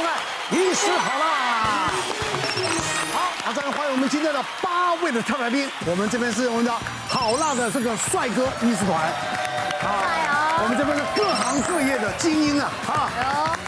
收看《医师好啦》。好，那再来欢迎我们今天的八位的特来宾。我们这边是我们的好辣的这个帅哥医师团。好，我们这边是各行各业的精英啊！好，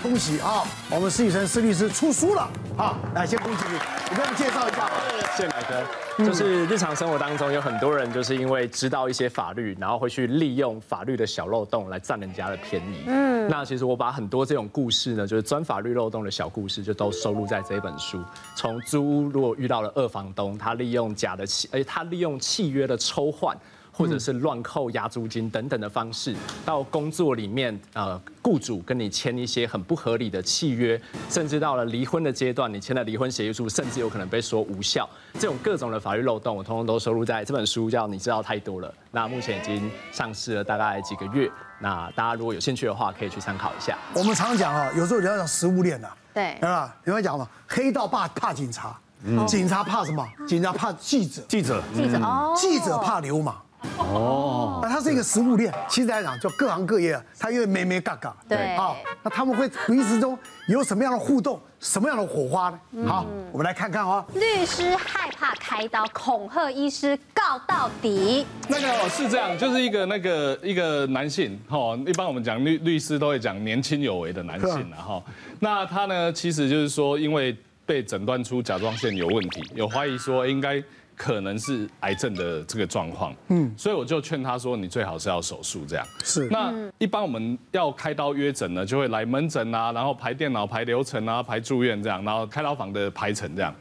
恭喜啊！我们施宇成施律师出书了。好，来先恭喜你，我们介绍一下。谢谢乃哥，就是日常生活当中有很多人就是因为知道一些法律，然后会去利用法律的小漏洞来占人家的便宜。嗯，那其实我把很多这种故事呢，就是钻法律漏洞的小故事，就都收录在这一本书。从租屋如果遇到了二房东，他利用假的契，而且他利用契约的抽换。或者是乱扣押租金等等的方式，到工作里面，呃，雇主跟你签一些很不合理的契约，甚至到了离婚的阶段，你签了离婚协议书，甚至有可能被说无效。这种各种的法律漏洞，我通通都收录在这本书，叫《你知道太多了》。那目前已经上市了大概几个月，那大家如果有兴趣的话，可以去参考一下。我们常讲啊，有时候人家讲食物链呐，对，对吧？有人讲嘛，黑道怕怕警察，警察怕什么？警察怕记者，记者，记者哦，记者怕流氓。哦，那它是一个食物链，其实来讲就各行各业，它因为没没嘎嘎，对，好，那他们会彼此中有什么样的互动，什么样的火花呢？好，我们来看看啊。律师害怕开刀，恐吓医师告到底。那个是这样，就是一个那个一个男性，哈，一般我们讲律律师都会讲年轻有为的男性了哈。那他呢，其实就是说，因为被诊断出甲状腺有问题，有怀疑说应该。可能是癌症的这个状况，嗯，所以我就劝他说，你最好是要手术这样。是，那一般我们要开刀约诊呢，就会来门诊啊，然后排电脑、排流程啊，排住院这样，然后开刀房的排程这样。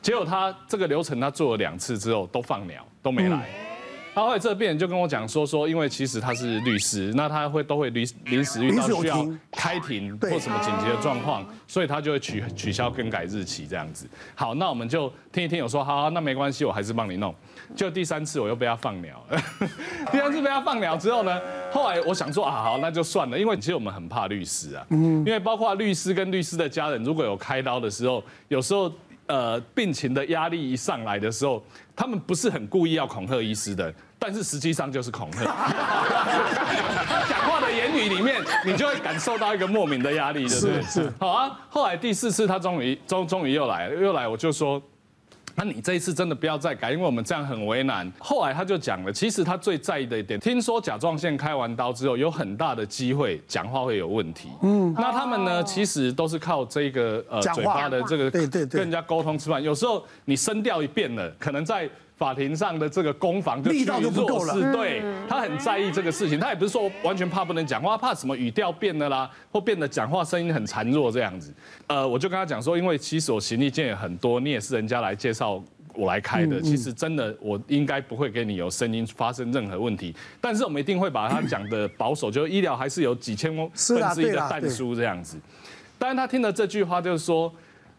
结果他这个流程他做了两次之后都放鸟，都没来。他后来这个病人就跟我讲说说，因为其实他是律师，那他会都会临临时遇到需要开庭或什么紧急的状况，所以他就会取取消更改日期这样子。好，那我们就听一听，我说好，那没关系，我还是帮你弄。就第三次我又被他放鸟了，第三次被他放鸟之后呢，后来我想说啊，好，那就算了，因为其实我们很怕律师啊，因为包括律师跟律师的家人，如果有开刀的时候，有时候。呃，病情的压力一上来的时候，他们不是很故意要恐吓医师的，但是实际上就是恐吓。他 讲话的言语里面，你就会感受到一个莫名的压力，对不对？是是。好啊，后来第四次他终于终终于又来了，又来我就说。那你这一次真的不要再改，因为我们这样很为难。后来他就讲了，其实他最在意的一点，听说甲状腺开完刀之后，有很大的机会讲话会有问题。嗯，那他们呢，其实都是靠这个呃嘴巴的这个对对跟人家沟通吃饭。有时候你声调一变了，可能在。法庭上的这个攻防就力道就不够了，对，他很在意这个事情，他也不是说完全怕不能讲话，怕什么语调变了啦，或变得讲话声音很孱弱这样子。呃，我就跟他讲说，因为其实我行李件也很多，你也是人家来介绍我来开的，其实真的我应该不会给你有声音发生任何问题，但是我们一定会把他讲的保守，就医疗还是有几千分之一的但书这样子。但是他听了这句话就是说，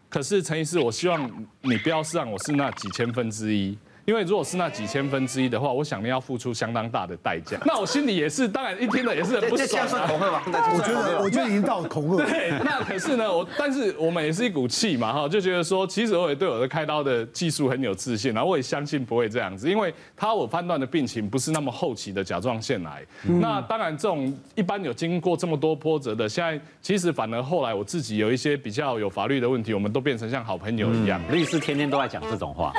可是陈医师，我希望你不要是让我是那几千分之一。因为如果是那几千分之一的话，我想你要付出相当大的代价。那我心里也是，当然一听了也是很不爽。这这算恐吓吧？我觉得，我觉得已经到了恐吓。对，那可是呢，我但是我们也是一股气嘛，哈，就觉得说，其实我也对我的开刀的技术很有自信，然后我也相信不会这样子，因为他我判断的病情不是那么后期的甲状腺癌。那当然，这种一般有经过这么多波折的，现在其实反而后来我自己有一些比较有法律的问题，我们都变成像好朋友一样。律师天天都在讲这种话。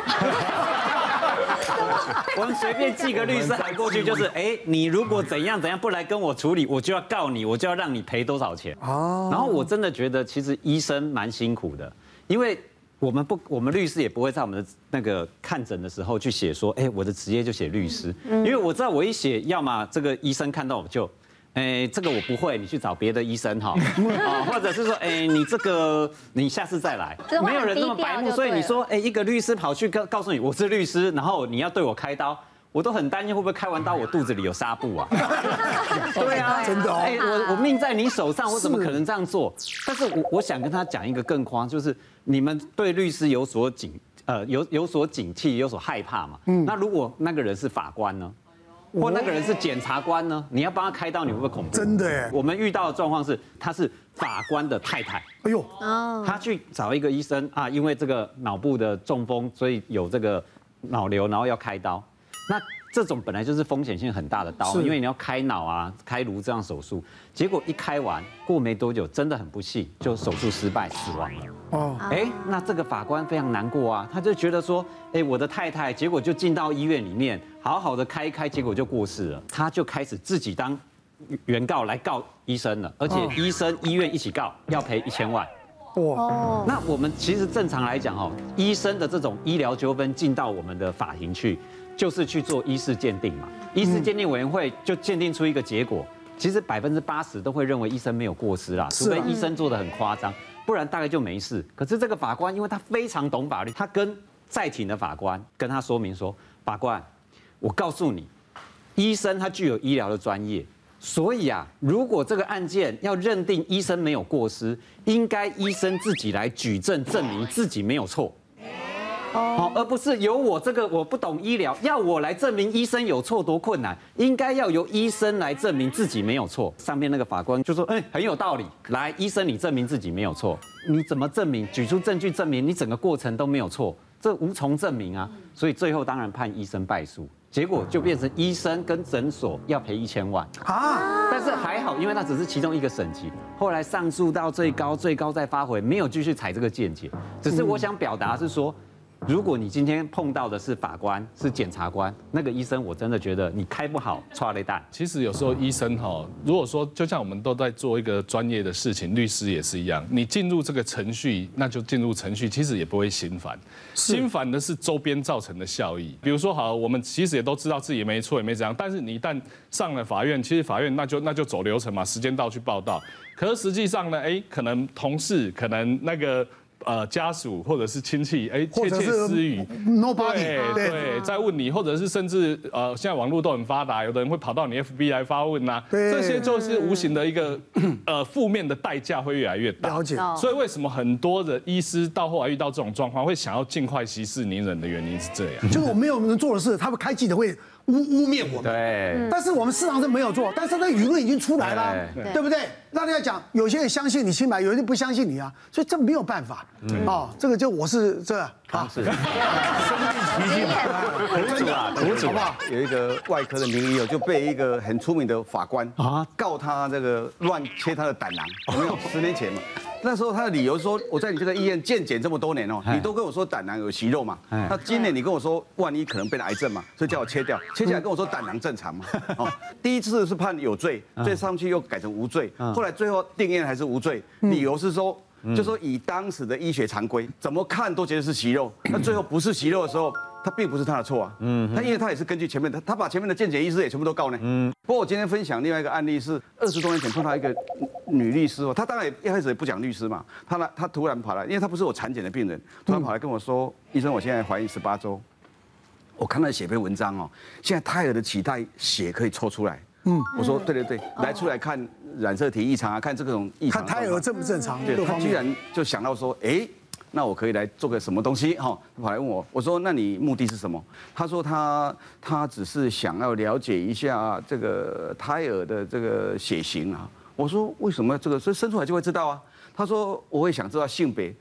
我们随便寄个律师函过去，就是，哎，你如果怎样怎样不来跟我处理，我就要告你，我就要让你赔多少钱。哦。然后我真的觉得，其实医生蛮辛苦的，因为我们不，我们律师也不会在我们的那个看诊的时候去写说，哎，我的职业就写律师，因为我知道我一写，要么这个医生看到我就。哎，这个我不会，你去找别的医生哈，啊，或者是说，哎，你这个你下次再来，没有人这么白目，所以你说，哎，一个律师跑去告告诉你我是律师，然后你要对我开刀，我都很担心会不会开完刀我肚子里有纱布啊？对啊，真的，哎，我我命在你手上，我怎么可能这样做？但是我我想跟他讲一个更夸，就是你们对律师有所警，呃，有有所警惕，有所害怕嘛？嗯，那如果那个人是法官呢？或那个人是检察官呢？你要帮他开刀，你会不会恐怖？真的耶！我们遇到的状况是，他是法官的太太。哎呦，他去找一个医生啊，因为这个脑部的中风，所以有这个脑瘤，然后要开刀。那这种本来就是风险性很大的刀，因为你要开脑啊、开颅这样手术，结果一开完过没多久，真的很不幸，就手术失败死亡了。哦，哎，那这个法官非常难过啊，他就觉得说，哎，我的太太，结果就进到医院里面，好好的开一开，结果就过世了，他就开始自己当原告来告医生了，而且医生、医院一起告，要赔一千万。哇，那我们其实正常来讲哦，医生的这种医疗纠纷进到我们的法庭去。就是去做医事鉴定嘛，医事鉴定委员会就鉴定出一个结果，其实百分之八十都会认为医生没有过失啦，除非医生做的很夸张，不然大概就没事。可是这个法官因为他非常懂法律，他跟在庭的法官跟他说明说，法官，我告诉你，医生他具有医疗的专业，所以啊，如果这个案件要认定医生没有过失，应该医生自己来举证证明自己没有错。好，而不是由我这个我不懂医疗，要我来证明医生有错多困难，应该要由医生来证明自己没有错。上面那个法官就说，哎，很有道理。来，医生你证明自己没有错，你怎么证明？举出证据证明你整个过程都没有错，这无从证明啊。所以最后当然判医生败诉，结果就变成医生跟诊所要赔一千万啊。但是还好，因为那只是其中一个省级，后来上诉到最高，最高再发回，没有继续采这个见解。只是我想表达是说。如果你今天碰到的是法官，是检察官，那个医生，我真的觉得你开不好，抓雷弹。其实有时候医生哈，如果说就像我们都在做一个专业的事情，律师也是一样，你进入这个程序，那就进入程序，其实也不会心烦，心烦的是周边造成的效益。比如说好，我们其实也都知道自己没错，也没怎样，但是你一旦上了法院，其实法院那就那就走流程嘛，时间到去报道。可是实际上呢，哎，可能同事，可能那个。呃，家属或者是亲戚，哎，窃窃私语，Nobody，对对，在问你，或者是甚至呃，现在网络都很发达，有的人会跑到你 FB 来发问呐，这些就是无形的一个呃负面的代价会越来越大。了解。所以为什么很多的医师到后来遇到这种状况，会想要尽快息事宁人的原因是这样，就是我没有能做的事，他们开记者会。污污蔑我们，对，但是我们市场是没有做，但是那舆论已经出来了，对，对。不对？那你要讲，有些人相信你清白，有些人不相信你啊，所以这没有办法，嗯、哦，这个就我是这个，好，是，苦主啊，苦主啊，有一个外科的名医哦，就被一个很出名的法官啊。告他这个乱切他的胆囊，有没有？十年前嘛。那时候他的理由说，我在你这个医院健检这么多年哦，你都跟我说胆囊有息肉嘛，那今年你跟我说万一可能变成癌症嘛，所以叫我切掉，切下来跟我说胆囊正常嘛，哦，第一次是判有罪，再上去又改成无罪，后来最后定谳还是无罪，理由是说，就说以当时的医学常规，怎么看都觉得是息肉，那最后不是息肉的时候。他并不是他的错啊，嗯，他因为他也是根据前面的，他把前面的健检医师也全部都告呢，嗯。不过我今天分享另外一个案例是二十多年前碰到一个女律师哦，她当然也一开始也不讲律师嘛，她来她突然跑来，因为她不是我产检的病人，突然跑来跟我说，医生，我现在怀孕十八周，我看到写篇文章哦，现在胎儿的脐带血可以抽出来，嗯，我说对对对，来出来看染色体异常啊，看这种异常，看胎儿正不正常，对，他居然就想到说，哎。那我可以来做个什么东西？哈，他跑来问我，我说那你目的是什么？他说他他只是想要了解一下这个胎儿的这个血型啊。我说为什么这个？所以生出来就会知道啊。他说我会想知道性别。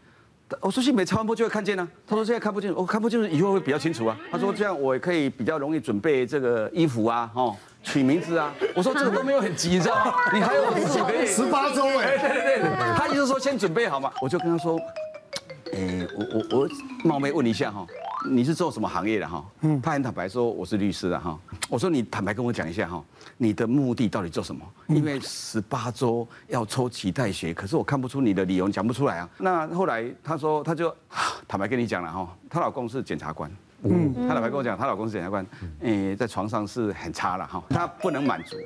我说性别超声波就会看见啊。他说现在看不见，我看不见以后会比较清楚啊。他说这样我也可以比较容易准备这个衣服啊，哦，取名字啊。我说这个都没有很急，你知道吗？你还有几个月？十八周哎。对对对，他意思说先准备好嘛。我就跟他说。哎，我我我冒昧问一下哈，你是做什么行业的哈？嗯，他很坦白说我是律师的哈。我说你坦白跟我讲一下哈，你的目的到底做什么？因为十八周要抽脐带血，可是我看不出你的理由，讲不出来啊。那后来他说他就坦白跟你讲了哈，她老公是检察官，嗯，他坦白跟我讲，她老公是检察官，哎，在床上是很差了哈，他不能满足，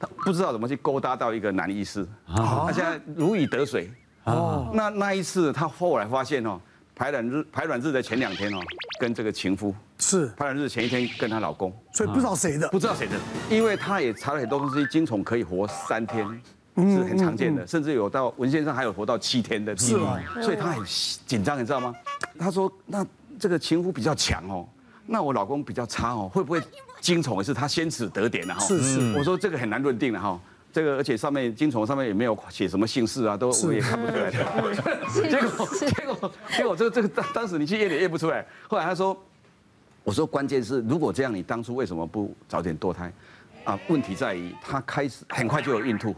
他不知道怎么去勾搭到一个男医师，他现在如鱼得水。哦，那那一次，他后来发现哦，排卵日排卵日的前两天哦，跟这个情夫是排卵日前一天跟她老公，所以不知道谁的，不知道谁的，因为她也查了很多东西，精虫可以活三天，是很常见的，甚至有到文献上还有活到七天的，是吗？所以他很紧张，你知道吗？他说，那这个情夫比较强哦，那我老公比较差哦，会不会精虫也是他先此得点的哈？是是，我说这个很难认定的哈。这个而且上面金虫上面也没有写什么姓氏啊，都我也看不出来的。结果结果结果这个这个当当时你去验也验不出来。后来他说，我说关键是如果这样，你当初为什么不早点堕胎？啊，问题在于她开始很快就有孕吐，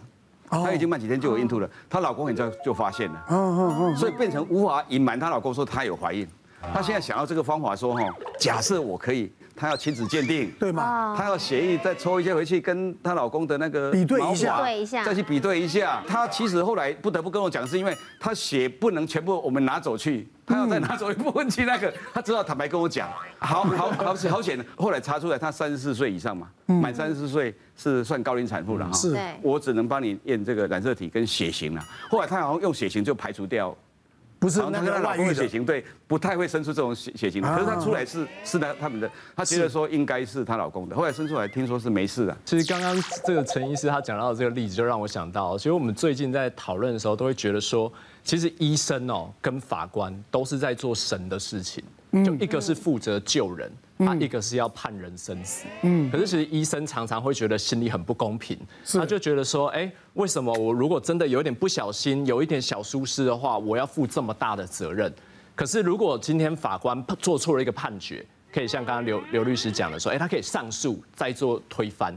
她已经慢几天就有孕吐了，她老公很快就发现了，所以变成无法隐瞒她老公说她有怀孕。她现在想要这个方法说哈，假设我可以。她要亲子鉴定，对吗？她要协议再抽一些回去，跟她老公的那个比对一下，再去比对一下。她其实后来不得不跟我讲，是因为她血不能全部我们拿走去，她要再拿走一部分去那个，她知道坦白跟我讲，好好好险好险。后来查出来她三十四岁以上嘛，满三十四岁是算高龄产妇了哈。是，我只能帮你验这个染色体跟血型了。后来她好像用血型就排除掉。不是那个他老公的血型，对，不太会生出这种血血型。可是他出来是是他他们的，他觉得说应该是她老公的，后来生出来听说是没事的。其实刚刚这个陈医师他讲到的这个例子，就让我想到，其实我们最近在讨论的时候，都会觉得说，其实医生哦跟法官都是在做神的事情，就一个是负责救人。啊一个是要判人生死，嗯，可是其实医生常常会觉得心里很不公平，他就觉得说，哎，为什么我如果真的有一点不小心，有一点小疏失的话，我要负这么大的责任？可是如果今天法官做错了一个判决，可以像刚刚刘刘律师讲的说，哎，他可以上诉再做推翻。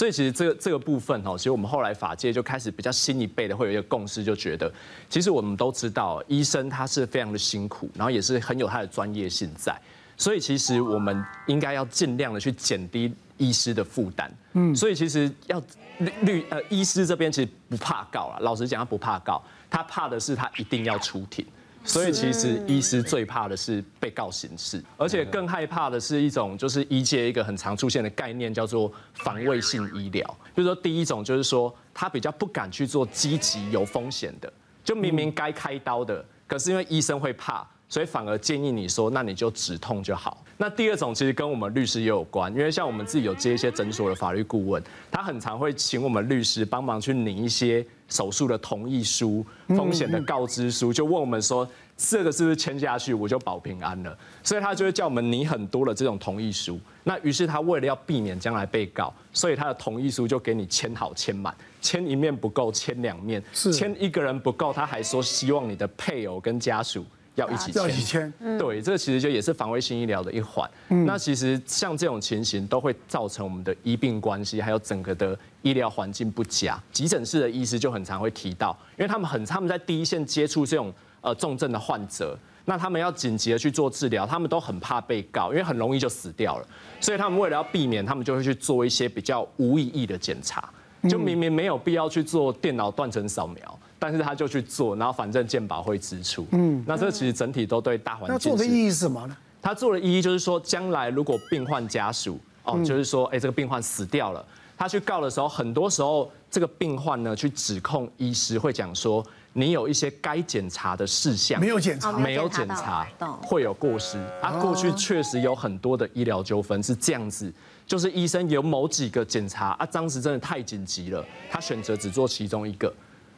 所以其实这个这个部分哦，其实我们后来法界就开始比较新一辈的会有一个共识，就觉得其实我们都知道，医生他是非常的辛苦，然后也是很有他的专业性在。所以其实我们应该要尽量的去减低医师的负担。嗯，所以其实要律律呃医师这边其实不怕告了，老实讲他不怕告，他怕的是他一定要出庭。所以其实医师最怕的是被告刑事，而且更害怕的是一种就是医界一个很常出现的概念叫做防卫性医疗，就是说第一种就是说他比较不敢去做积极有风险的，就明明该开刀的，可是因为医生会怕。所以反而建议你说，那你就止痛就好。那第二种其实跟我们律师也有关，因为像我们自己有接一些诊所的法律顾问，他很常会请我们律师帮忙去拟一些手术的同意书、风险的告知书，就问我们说，这个是不是签下去我就保平安了？所以他就会叫我们拟很多的这种同意书。那于是他为了要避免将来被告，所以他的同意书就给你签好签满，签一面不够，签两面，签一个人不够，他还说希望你的配偶跟家属。要一起签，要一起签，对，这个其实就也是防卫性医疗的一环。那其实像这种情形，都会造成我们的医病关系，还有整个的医疗环境不佳。急诊室的医师就很常会提到，因为他们很他们在第一线接触这种呃重症的患者，那他们要紧急的去做治疗，他们都很怕被告，因为很容易就死掉了。所以他们为了要避免，他们就会去做一些比较无意义的检查，就明明没有必要去做电脑断层扫描。但是他就去做，然后反正健保会支出。嗯，那这其实整体都对大环境。那做的意义是什么呢？他做的意义就是说，将来如果病患家属哦，就是说，哎，这个病患死掉了，他去告的时候，很多时候这个病患呢去指控医师，会讲说，你有一些该检查的事项没有检查，没有检查，会有过失。啊，过去确实有很多的医疗纠纷是这样子，就是医生有某几个检查啊，当时真的太紧急了，他选择只做其中一个。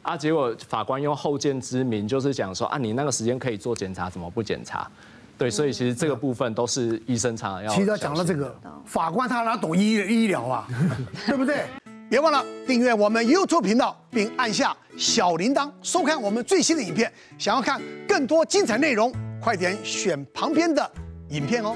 啊！结果法官用后见之明，就是讲说啊，你那个时间可以做检查，怎么不检查？对，所以其实这个部分都是医生常常要。其实讲到这个，法官他哪懂医医疗啊？对不对？别忘了订阅我们 YouTube 频道，并按下小铃铛，收看我们最新的影片。想要看更多精彩内容，快点选旁边的影片哦。